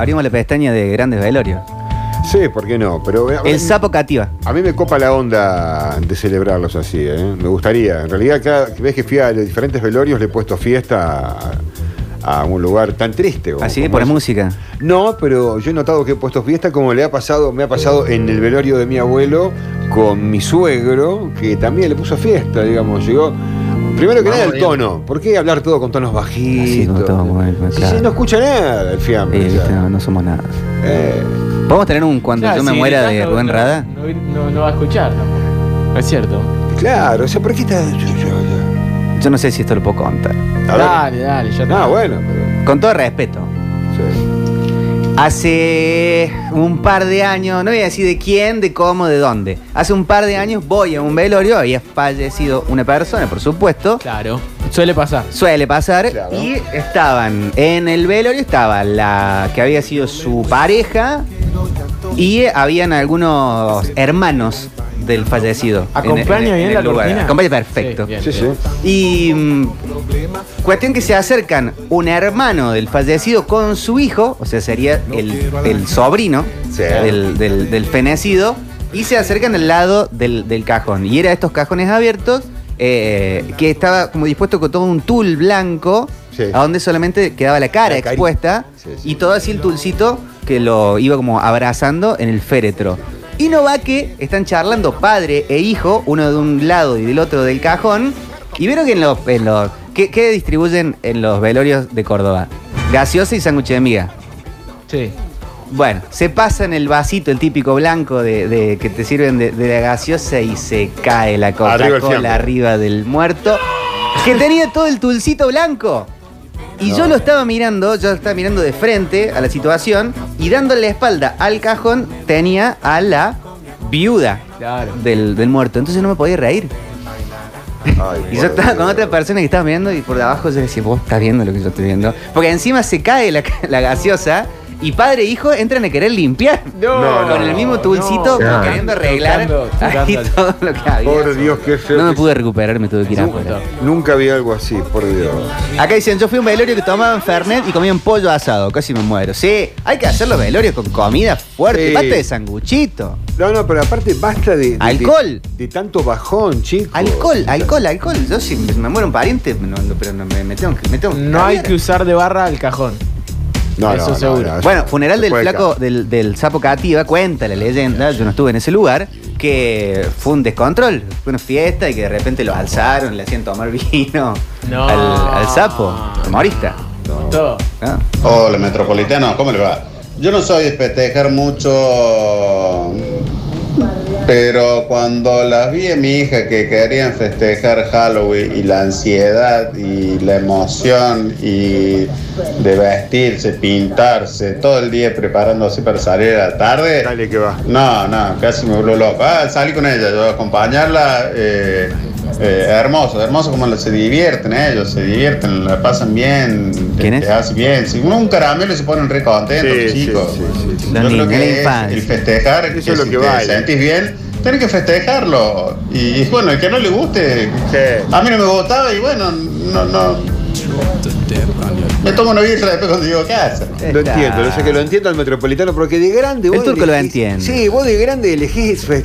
abrimos la pestaña de grandes velorios. Sí, ¿por qué no? Pero El sapo cativa. A mí me copa la onda de celebrarlos así, ¿eh? Me gustaría. En realidad, cada vez que fui a los diferentes velorios le he puesto fiesta a, a un lugar tan triste. Así, pones es. música. No, pero yo he notado que he puesto fiesta como le ha pasado, me ha pasado en el velorio de mi abuelo con mi suegro, que también le puso fiesta, digamos. Llegó. Primero que nada el tono. ¿Por qué hablar todo con tonos bajitos? Así todo, muy Si claro. no escucha nada el fiambre. Eh, viste, no, no somos nada. Eh, ¿Podemos tener un cuando Claro, yo me si muera de Rubén no- Rada? No, no- no va a escuchar, ¿no? Es cierto. claro, o sea, ¿por qué está.? yo- yo- yo- Yo no sé si esto lo puedo contar. Dale, dale, ya Ah, bueno, pero. Con todo respeto. sí. Hace un par de años, no voy a decir de quién, de cómo, de dónde. Hace un par de años voy a un velorio, había fallecido una persona, por supuesto. Claro, suele pasar. Suele pasar. Claro. Y estaban en el velorio, estaba la que había sido su pareja y habían algunos hermanos del fallecido. ¿Acompaña bien la lugar. cortina? Acompaña perfecto. Sí, bien, Sí. Y mm, cuestión que se acercan un hermano del fallecido con su hijo, o sea, sería el, el sobrino Sí. del, del- del fenecido, y se acercan al lado del, del cajón. Y era estos cajones abiertos, eh, que estaba como dispuesto con todo un tul blanco, Sí. a donde solamente quedaba la cara La expuesta, Sí, sí. y todo así el tulcito que lo iba como abrazando en el féretro. Y no va que están charlando padre e hijo, uno de un lado y del otro del cajón, y vieron que en los... En los ¿qué, qué distribuyen en los velorios de Córdoba? Gaseosa y sándwich de miga. Sí. Bueno, se pasa en el vasito, el típico blanco de, de- que te sirven de, de la gaseosa y se cae la Arriba el fiambre. Coca-Cola arriba del muerto, que tenía todo el tulcito blanco. Y yo lo estaba mirando, yo estaba mirando de frente a la situación y dándole la espalda al cajón tenía a la viuda Claro. del, del muerto. Entonces no me podía reír. Ay, Y yo estaba con otra persona que estaba mirando y por debajo yo decía, vos estás viendo lo que yo estoy viendo. Porque encima se cae la, la gaseosa y padre e hijo entran a querer limpiar. No, con no, el mismo no, tulcito, no. queriendo arreglar Tocando, ahí todo lo que había. Por Dios, qué feo. No me pude recuperar, me tuve que ir No, afuera. Nunca vi algo así, por Dios. Acá dicen, yo fui a un velorio que tomaban Fernet y comían pollo asado, casi me muero. Sí, hay que hacer los velorios con comida fuerte, Sí. basta de sanguchito. No, no, pero aparte basta de. de- Alcohol. De, de tanto bajón, chicos. Alcohol, alcohol, alcohol. Yo si me muero un pariente, no, no, pero no, me, me tengo que... Me tengo que No hay que usar de barra al cajón. No, Eso no, seguro. no, Bueno, funeral del flaco del, del sapo cativa, cuenta la leyenda, yo no estuve en ese lugar, que fue un descontrol, fue una fiesta y que de repente lo alzaron, le hacían tomar vino No. al, al sapo, humorista. Todo. ¿no? Hola, Metropolitano, ¿cómo le va? Yo no soy de festejar mucho, pero cuando las vi a mi hija que querían festejar Halloween y la ansiedad y la emoción y de vestirse, pintarse, todo el día preparándose para salir a la tarde, Dale que va. no, no, casi me voló loco. Ah, salí con ella, yo a acompañarla. eh, eh, hermoso, hermoso como se divierten ellos, se divierten, la pasan bien, ¿Quién te es? hace bien. Si uno un caramelo se ponen re contentos, Sí, chicos. sí, sí, sí. Los Yo creo niños, que la es infancia. el festejar, Eso que es lo si que te vale. sentís bien, tenés que festejarlo. Y, y bueno, el que no le guste, Sí. a mí no me gustaba y bueno, no, no. Me tomo una birra después cuando llego a casa. Lo entiendo, lo sé que lo entiendo al metropolitano, porque de grande El vos turco lo elegís- entiende. Sí, vos de grande elegís eh,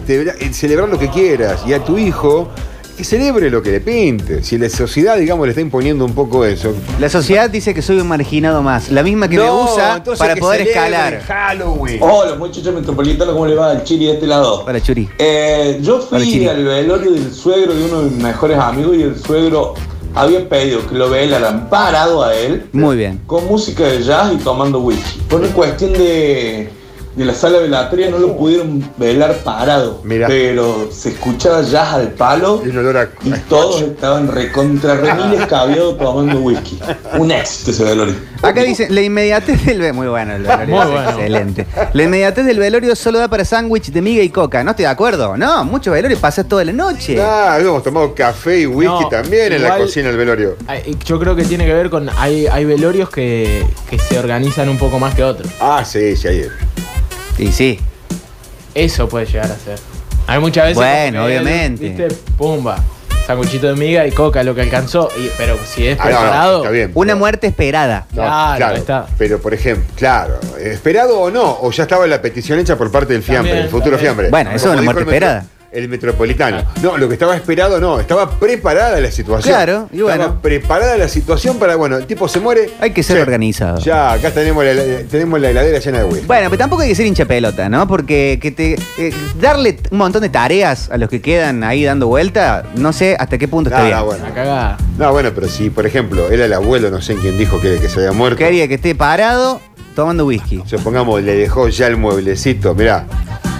celebrar lo que quieras y a tu hijo que celebre lo que le pinte. Si la sociedad, digamos, le está imponiendo un poco eso. La sociedad dice que soy un marginado más, la misma que me usa para que poder escalar. Halloween. Hola muchachos metropolitanos, ¿cómo le va al chili de este lado? Hola, Churi. Eh, yo fui Chiri. al velorio del suegro de uno de mis mejores amigos y el suegro había pedido que lo velaran parado a él Muy bien. con música de jazz y tomando whisky. Por una cuestión de, de la sala velatoria no lo pudieron velar parado, Mira. pero se escuchaba jazz al palo Y un olor a. y todos estaban recontra remiles cabiados tomando whisky. Un éxito ese velorio. Acá dice, la inmediatez del velorio. Muy bueno el velorio. Muy bueno. Excelente. La inmediatez del velorio solo da para sándwich de miga y coca. ¿No estoy de acuerdo? No, muchos velorios pasas toda la noche. Ah, hemos tomado café y whisky No, también en la cocina del velorio. Yo creo que tiene que ver con. Hay, hay velorios que, que se organizan un poco más que otros. Ah, sí, sí, ahí. Y sí. Eso puede llegar a ser. Hay muchas veces. Bueno, que, obviamente. ¿Viste? Pumba. sanguchito de miga y coca lo que alcanzó. Y- pero si es Ah, no, no, preparado. está bien. Una pero- muerte esperada. No, Claro, está. Pero, por ejemplo, claro, esperado o no, o ya estaba la petición hecha por parte del fiambre, También, el futuro también. fiambre. Bueno, eso es una muerte esperada. El metropolitano. No, lo que estaba esperado no, estaba preparada la situación. Claro, y bueno. Estaba preparada la situación para, bueno, el tipo se muere. Hay que ser organizado. Ya, acá tenemos la, tenemos la heladera llena de whisky. Bueno, pero tampoco hay que ser hincha pelota, ¿no? Porque que te eh, darle un montón de tareas a los que quedan ahí dando vuelta, no sé hasta qué punto está No, bien. no, bueno. No, bueno, pero si, por ejemplo, era el abuelo, no sé en quién dijo que, que se había muerto. Quería que esté parado tomando whisky. Supongamos, le dejó ya el mueblecito, mirá.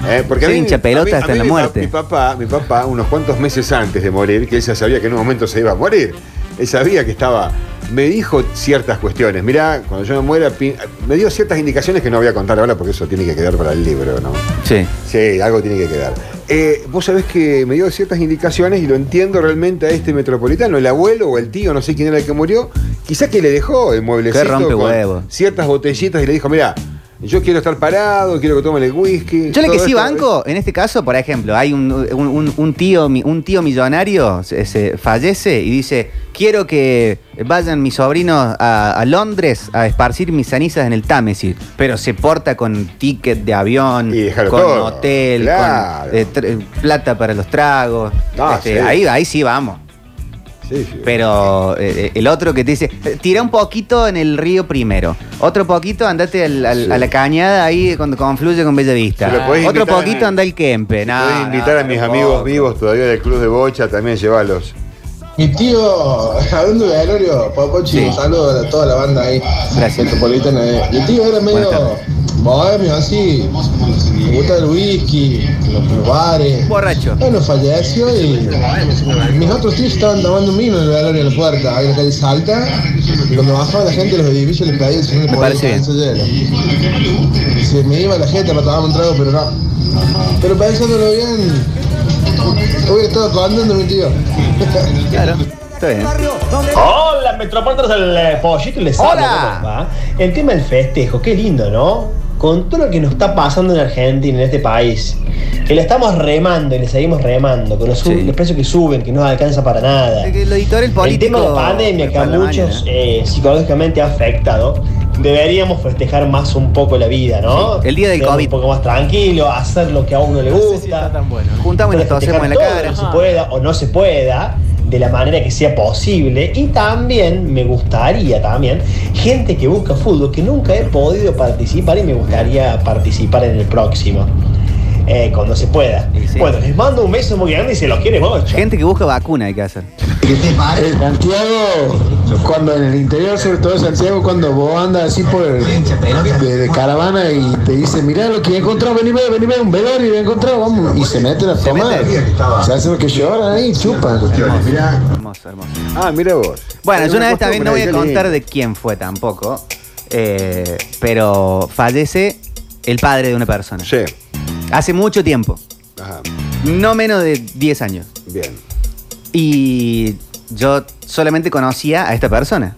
Eh, porque a Ser mí- hincha pelota a mí- a hasta mí la mi pa- muerte. Mi papá, mi papá, unos cuantos meses antes de morir, que él ya sabía que en un momento se iba a morir. Él sabía que estaba. Me dijo ciertas cuestiones. Mirá, cuando yo me muera, me dio ciertas indicaciones que no voy a contar ahora porque eso tiene que quedar para el libro, ¿no? Sí. Sí, algo tiene que quedar. Eh, vos sabés que me dio ciertas indicaciones y lo entiendo realmente a este metropolitano, el abuelo o el tío, no sé quién era el que murió, quizás que le dejó el mueblecito rompe con huevo. ciertas botellitas y le dijo, mira, yo quiero estar parado, quiero que tomen el whisky. Yo le que sí esto". banco, en este caso, por ejemplo, hay un, un- un- un tío, un tío millonario se, se fallece y dice, quiero que vayan mis sobrinos a, a Londres a esparcir mis cenizas en el Támesis, pero se porta con ticket de avión, con todo, hotel, claro. con eh, plata para los tragos. No, Este, sí. ahí, ahí sí vamos. Sí, sí. Pero eh, el otro que te dice, eh, tira un poquito en el río primero, otro poquito andate al- al- Sí. a la cañada ahí cuando confluye con Bella Vista, Se lo podés otro invitar poquito anda el Kempe. No, Voy a invitar no, a mis amigos vivos todavía del Club de Bocha, también llevarlos. Mi tío, hablando de Papochi, Sí. un saludo a toda la banda ahí. Gracias. Metropolitana. eh. Mi tío era medio Buenas tardes. Bohemio, así. Le gusta el whisky, los, bares. Borracho. Bueno, falleció y mis otros tíos estaban tomando un vino en el velorio en la puerta, ahí en la calle Salta. Y cuando bajaba la gente de los edificios les pedía no le Me parece bien. Se me iba la gente para tomar un trago, pero no. Pero pensándolo bien, hubiera estado contando mi tío. Claro, está bien. Hola, Metropolitanos del eh, Pollito y les hablo, Hola. ¿cómo va? El tema del festejo, qué lindo, ¿no? Con todo lo que nos está pasando en Argentina, en este país, que le estamos remando y le seguimos remando, con los, sub- Sí. los precios que suben, que no alcanza para nada. El editorial El político. tema de la pandemia que a muchos mañana. eh, psicológicamente ha afectado, deberíamos festejar más un poco la vida, ¿no? Sí, el día del Ser COVID. Un poco más tranquilo, hacer lo que a uno le No sé gusta. si está tan bueno. Juntamos y nos Festejar tosemos en la cara. que se pueda o no se pueda, de la manera que sea posible. Y también me gustaría también gente que busca fútbol que nunca he podido participar y me gustaría participar en el próximo. Eh, cuando se pueda. Sí. Bueno, les mando un beso muy grande y se los quiere mucho. Gente que busca vacuna hay que hacer. El Santiago, cuando en el interior, sobre todo de Santiago, cuando vos andas así por el, de, de caravana y te dice, mirá lo que he encontrado, vení, ve, vení, ve, un velorio he encontrado, vamos, y se meten a tomar. Se hace lo que lloran ahí, chupan. Hermoso, hermoso. Ah, mira vos. Bueno, yo una vez también no voy a qué contar de quién fue tampoco, eh, pero fallece el padre de una persona. Sí. Hace mucho tiempo, Ajá. no menos de 10 años. Bien. Y yo solamente conocía a esta persona.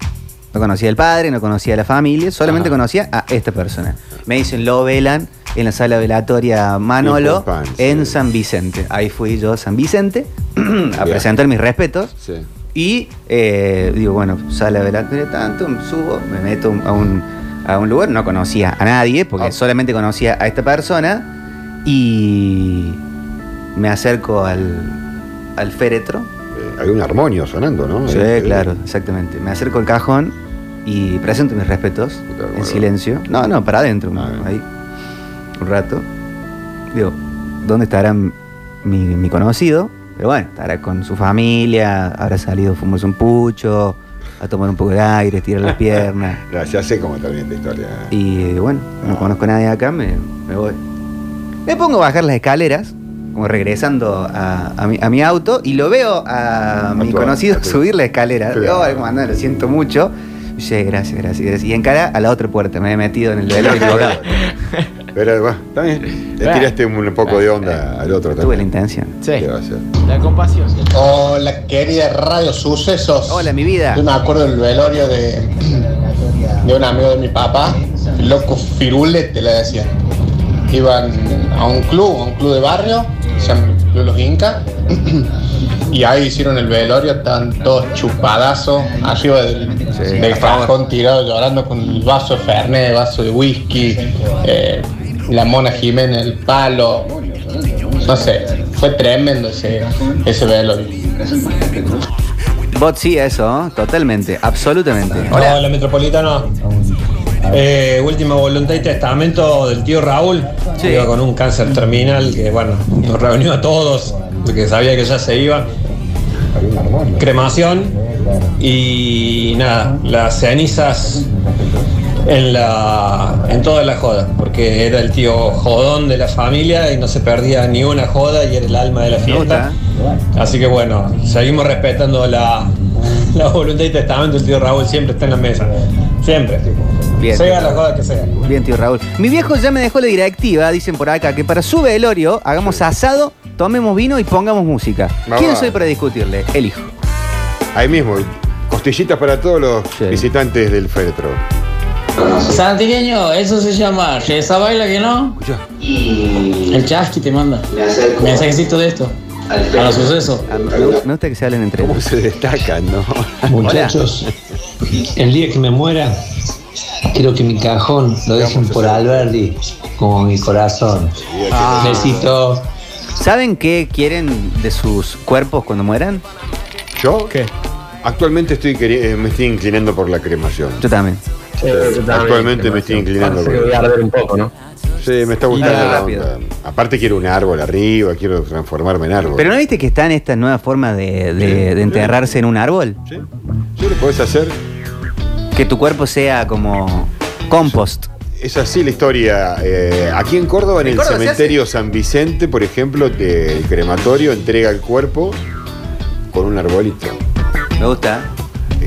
No conocía al padre, no conocía a la familia, solamente Ajá. conocía a esta persona. Me dicen, lo velan en la sala velatoria Manolo pam, en sí. San Vicente. Ahí fui yo a San Vicente a presentar mis respetos. Sí. Y eh, digo, bueno, sala velatoria tanto, subo, me meto a un, a un lugar, no conocía a nadie, porque Ah. solamente conocía a esta persona. Y me acerco al, al féretro. Eh, hay un armonio sonando, ¿no? Sí, Eh, claro, exactamente. Me acerco al cajón y presento mis respetos en bueno. silencio. No, no, para adentro, Ah, bien. ahí. Un rato. Digo, ¿dónde estará mi, mi conocido? Pero bueno, estará con su familia, habrá salido a fumarse un pucho, a tomar un poco de aire, estirar las piernas. Ya, ya sé cómo termina esta historia. Y bueno, no Ah. conozco a nadie acá, me, me voy. Me pongo a bajar las escaleras, como regresando a, a mi, a mi auto, y lo veo a, mi tu- conocido subir la escalera. Claro. Digo, "Ay, ¿cómo andás? lo siento mucho. Y dice, gracias, gracias, gracias. Y encara a la otra puerta, me he metido en el velorio equivocado. Pero bueno, está bien. Le tiraste un poco de onda al otro Tuve la también. intención. Sí, la compasión. Hola, querida Radio Sucesos. Hola, mi vida. Yo me acuerdo del velorio de, de un amigo de mi papá, loco Firulete le decía. Iban a un club, a un club de barrio, se llama el Club Los Incas, y ahí hicieron el velorio, estaban todos chupadazos, arriba del, del a favor. cajón tirado llorando con el vaso de Fernet, vaso de whisky, eh, la mona Jiménez, el palo. No sé, fue tremendo ese, ese velorio. Bot sí, eso, totalmente, absolutamente. Hola, Hola. Metropolitano. Eh, última voluntad y testamento del tío Raúl. Sí. Iba con un cáncer terminal que, bueno, nos reunió a todos porque sabía que ya se iba. Cremación y nada, las cenizas en la en toda la joda, porque era el tío jodón de la familia y no se perdía ni una joda y era el alma de la fiesta. Así que bueno, seguimos respetando la, la voluntad y testamento. El tío Raúl siempre está en la mesa. Siempre. Bien. Sea la joda que sea. Bien, tío Raúl. Mi viejo ya me dejó la directiva, dicen por acá, que para su velorio hagamos asado, tomemos vino y pongamos música. ¿Quién soy para discutirle? El hijo. Ahí mismo, costillitas para todos los Sí. visitantes del féretro. Santiagueño, eso se llama Reza Baila que no. El chasqui te manda. Mensajecito de esto. A los sucesos. Ah, Me gusta, me gusta que se hablen entre ¿Cómo ellos. se destacan, no? Muchachos, el día que me muera, quiero que mi cajón lo dejen por Alberdi, como mi corazón. Ah. Necesito. ¿Saben qué quieren de sus cuerpos cuando mueran? ¿Yo? ¿Qué? Actualmente estoy queri- eh, me estoy inclinando por la cremación. Yo también. Actualmente me estoy inclinando Parece que por voy a arder un poco, ¿no? Sí, me está gustando la rápido. onda. Aparte quiero un árbol arriba, quiero transformarme en árbol. Pero ¿no viste que están estas nuevas formas de, de- de enterrarse en un árbol? ¿Sí? ¿Sí lo podés hacer? Que tu cuerpo sea como compost. Es así la historia. Eh, aquí en Córdoba, en ¿En el Córdoba cementerio San Vicente, por ejemplo, el crematorio entrega el cuerpo con un arbolito. Me gusta.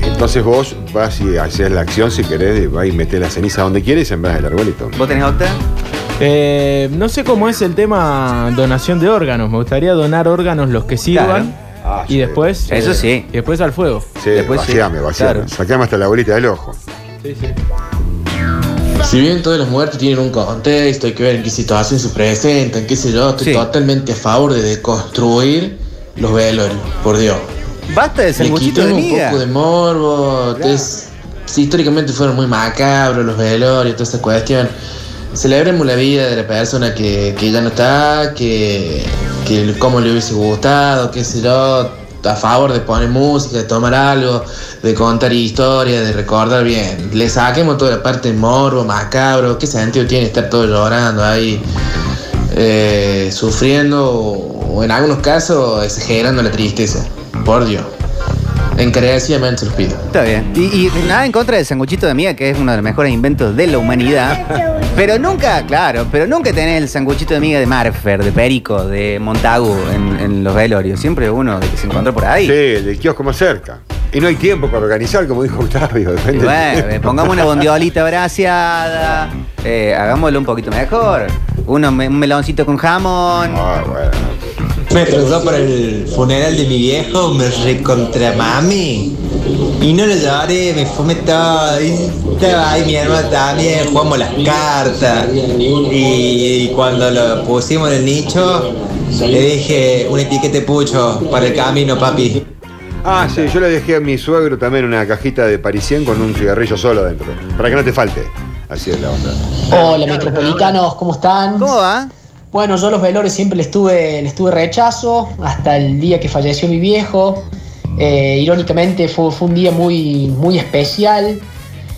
Entonces vos vas y haces la acción si querés, vas y metés la ceniza donde quieres y sembrás el arbolito. ¿Vos tenés octa? Eh, no sé cómo es el tema donación de órganos. Me gustaría donar órganos los que sirvan. Ah, y sí. después. Eso eh, sí. Y después al fuego. Sí, Después sí, vaciame, vaciame. claro. Sacame hasta la bolita del ojo. Sí, sí. Si bien todas las muertes tienen un contexto, hay que ver en qué situación se presentan, qué sé yo, estoy Sí. totalmente a favor de deconstruir los velorios, por Dios. Basta Le de quitan un poco de morbo, es- sí, históricamente fueron muy macabros los velorios, toda esa cuestión. Celebremos la vida de la persona que, que ya no está, que, que cómo le hubiese gustado, qué sé yo, a favor de poner música, de tomar algo, de contar historias, de recordar bien. Le saquemos toda la parte morbo, macabro, qué sentido tiene estar todo llorando ahí, eh, sufriendo o en algunos casos exagerando la tristeza. Por Dios. Encarecidamente los pido. Está bien. Y, y nada en contra del sanguchito de miga, que es uno de los mejores inventos de la humanidad. Pero nunca, claro, pero nunca tenés el sanguchito de miga de Marfer, de Perico, de Montagu en, en los velorios. Siempre uno que se encontró por ahí. Sí, el del kiosco más cerca. Y no hay tiempo para organizar, como dijo Octavio. Y bueno, eh, pongamos una bondiolita braseada, eh, hagámoslo un poquito mejor. Uno, un meloncito con jamón. Ah, bueno. Me trató para el funeral de mi viejo, me recontra mami. Y no lo lloré, me fumé todo. Y estaba ahí mi hermano también, jugamos las cartas. Y cuando lo pusimos en el nicho, le dije un etiquete pucho para el camino, papi. Ah, sí, yo le dejé a mi suegro también una cajita de parisien con un cigarrillo solo dentro. Para que no te falte. Así es la onda. Hola metropolitanos, ¿cómo están? ¿Cómo va? Bueno, yo los velores siempre les tuve, rechazo hasta el día que falleció mi viejo. Eh, irónicamente fue, fue un día muy, muy especial.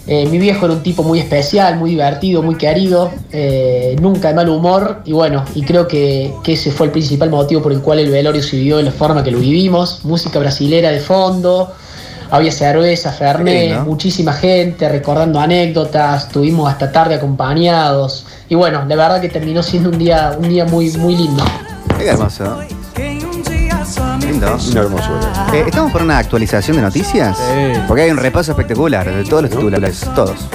Eh, mi viejo era un tipo muy especial, muy divertido, muy querido, eh, nunca de mal humor y bueno, y creo que, que ese fue el principal motivo por el cual el velorio se vivió de la forma que lo vivimos. Música brasilera de fondo, había cerveza, fernet, muchísima gente recordando anécdotas, estuvimos hasta tarde acompañados y bueno, la verdad que terminó siendo un día, un día muy, muy lindo. Qué hermoso. Lindo. Una hermosura. Eh, ¿Estamos por una actualización de noticias? Sí. Porque hay un repaso espectacular de todos los titulares, todos.